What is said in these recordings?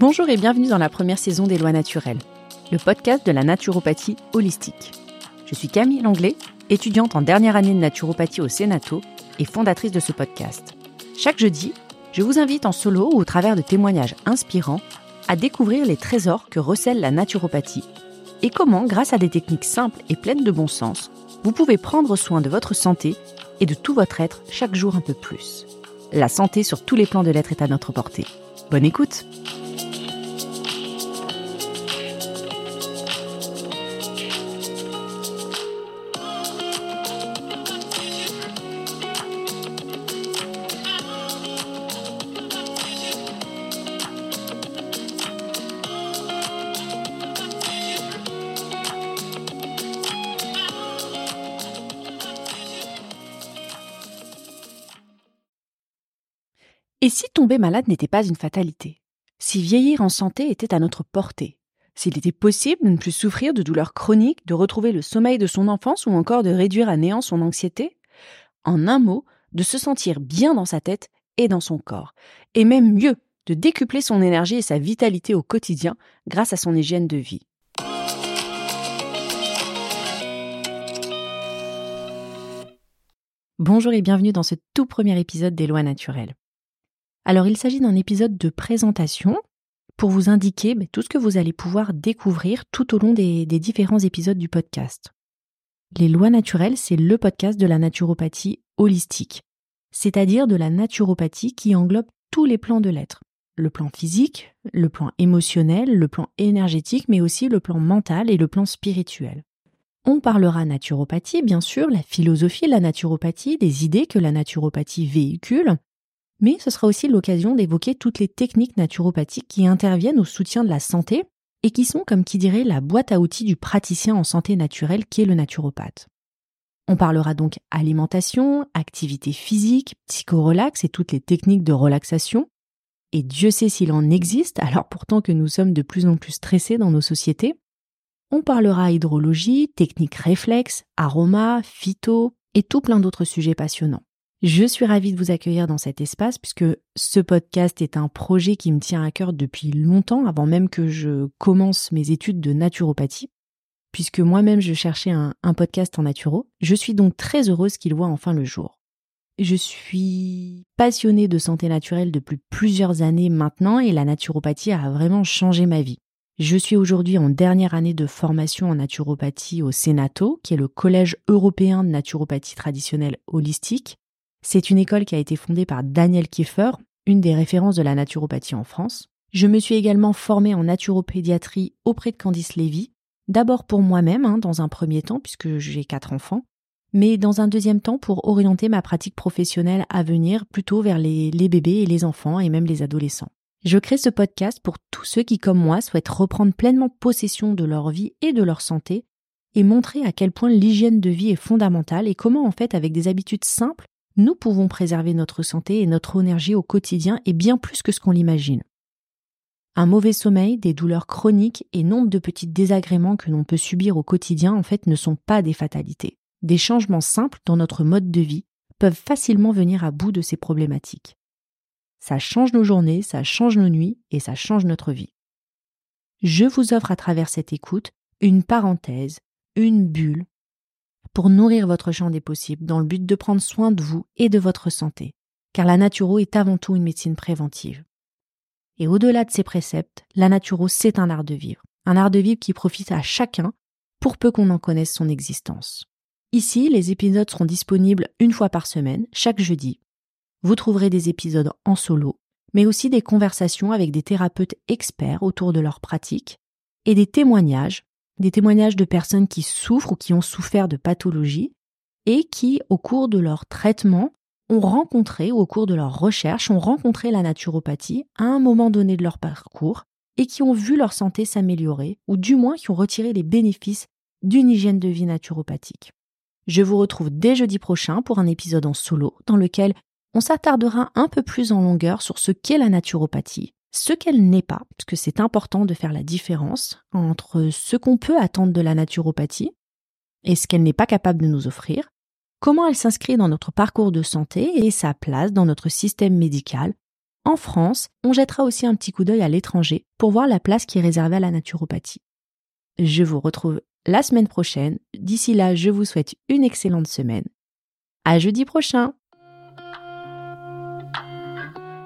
Bonjour et bienvenue dans la première saison des Lois naturelles, le podcast de la naturopathie holistique. Je suis Camille Langlais, étudiante en dernière année de naturopathie au Sénato et fondatrice de ce podcast. Chaque jeudi, je vous invite en solo ou au travers de témoignages inspirants à découvrir les trésors que recèle la naturopathie et comment, grâce à des techniques simples et pleines de bon sens, vous pouvez prendre soin de votre santé et de tout votre être chaque jour un peu plus. La santé sur tous les plans de l'être est à notre portée. Bonne écoute Et si tomber malade n'était pas une fatalité? Si vieillir en santé était à notre portée? S'il était possible de ne plus souffrir de douleurs chroniques, de retrouver le sommeil de son enfance ou encore de réduire à néant son anxiété? En un mot, de se sentir bien dans sa tête et dans son corps. Et même mieux, de décupler son énergie et sa vitalité au quotidien grâce à son hygiène de vie. Bonjour et bienvenue dans ce tout premier épisode des lois naturelles. Alors il s'agit d'un épisode de présentation pour vous indiquer ben, tout ce que vous allez pouvoir découvrir tout au long des, des différents épisodes du podcast. Les lois naturelles, c'est le podcast de la naturopathie holistique, c'est-à-dire de la naturopathie qui englobe tous les plans de l'être. Le plan physique, le plan émotionnel, le plan énergétique, mais aussi le plan mental et le plan spirituel. On parlera naturopathie, bien sûr, la philosophie de la naturopathie, des idées que la naturopathie véhicule, mais ce sera aussi l'occasion d'évoquer toutes les techniques naturopathiques qui interviennent au soutien de la santé et qui sont, comme qui dirait, la boîte à outils du praticien en santé naturelle qui est le naturopathe. On parlera donc alimentation, activité physique, psychorelax et toutes les techniques de relaxation. Et Dieu sait s'il en existe, alors pourtant que nous sommes de plus en plus stressés dans nos sociétés. On parlera hydrologie, techniques réflexes, aromas, phyto et tout plein d'autres sujets passionnants. Je suis ravie de vous accueillir dans cet espace puisque ce podcast est un projet qui me tient à cœur depuis longtemps, avant même que je commence mes études de naturopathie, puisque moi-même je cherchais un, podcast en naturo. Je suis donc très heureuse qu'il voit enfin le jour. Je suis passionnée de santé naturelle depuis plusieurs années maintenant et la naturopathie a vraiment changé ma vie. Je suis aujourd'hui en dernière année de formation en naturopathie au Senato, qui est le Collège européen de naturopathie traditionnelle holistique, c'est une école qui a été fondée par Daniel Kieffer, une des références de la naturopathie en France. Je me suis également formée en naturopédiatrie auprès de Candice Lévy, d'abord pour moi-même, hein, dans un premier temps, puisque j'ai quatre enfants, mais dans un deuxième temps pour orienter ma pratique professionnelle à venir plutôt vers les, les bébés et les enfants et même les adolescents. Je crée ce podcast pour tous ceux qui, comme moi, souhaitent reprendre pleinement possession de leur vie et de leur santé et montrer à quel point l'hygiène de vie est fondamentale et comment, en fait, avec des habitudes simples, nous pouvons préserver notre santé et notre énergie au quotidien et bien plus que ce qu'on l'imagine. Un mauvais sommeil, des douleurs chroniques et nombre de petits désagréments que l'on peut subir au quotidien en fait ne sont pas des fatalités. Des changements simples dans notre mode de vie peuvent facilement venir à bout de ces problématiques. Ça change nos journées, ça change nos nuits et ça change notre vie. Je vous offre à travers cette écoute une parenthèse, une bulle pour nourrir votre champ des possibles dans le but de prendre soin de vous et de votre santé, car la naturo est avant tout une médecine préventive. Et au-delà de ces préceptes, la naturo c'est un art de vivre, un art de vivre qui profite à chacun pour peu qu'on en connaisse son existence. Ici, les épisodes seront disponibles une fois par semaine, chaque jeudi. Vous trouverez des épisodes en solo, mais aussi des conversations avec des thérapeutes experts autour de leur pratique et des témoignages des témoignages de personnes qui souffrent ou qui ont souffert de pathologies et qui, au cours de leur traitement, ont rencontré ou au cours de leur recherche, ont rencontré la naturopathie à un moment donné de leur parcours et qui ont vu leur santé s'améliorer ou du moins qui ont retiré les bénéfices d'une hygiène de vie naturopathique. Je vous retrouve dès jeudi prochain pour un épisode en solo dans lequel on s'attardera un peu plus en longueur sur ce qu'est la naturopathie, ce qu'elle n'est pas, parce que c'est important de faire la différence entre ce qu'on peut attendre de la naturopathie et ce qu'elle n'est pas capable de nous offrir, comment elle s'inscrit dans notre parcours de santé et sa place dans notre système médical, en France, on jettera aussi un petit coup d'œil à l'étranger pour voir la place qui est réservée à la naturopathie. Je vous retrouve la semaine prochaine. D'ici là, je vous souhaite une excellente semaine. À jeudi prochain!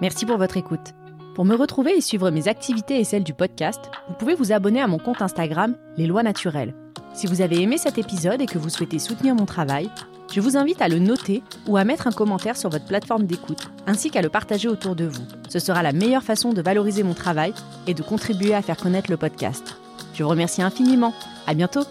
Merci pour votre écoute. Pour me retrouver et suivre mes activités et celles du podcast, vous pouvez vous abonner à mon compte Instagram Les Lois Naturelles. Si vous avez aimé cet épisode et que vous souhaitez soutenir mon travail, je vous invite à le noter ou à mettre un commentaire sur votre plateforme d'écoute, ainsi qu'à le partager autour de vous. Ce sera la meilleure façon de valoriser mon travail et de contribuer à faire connaître le podcast. Je vous remercie infiniment. À bientôt!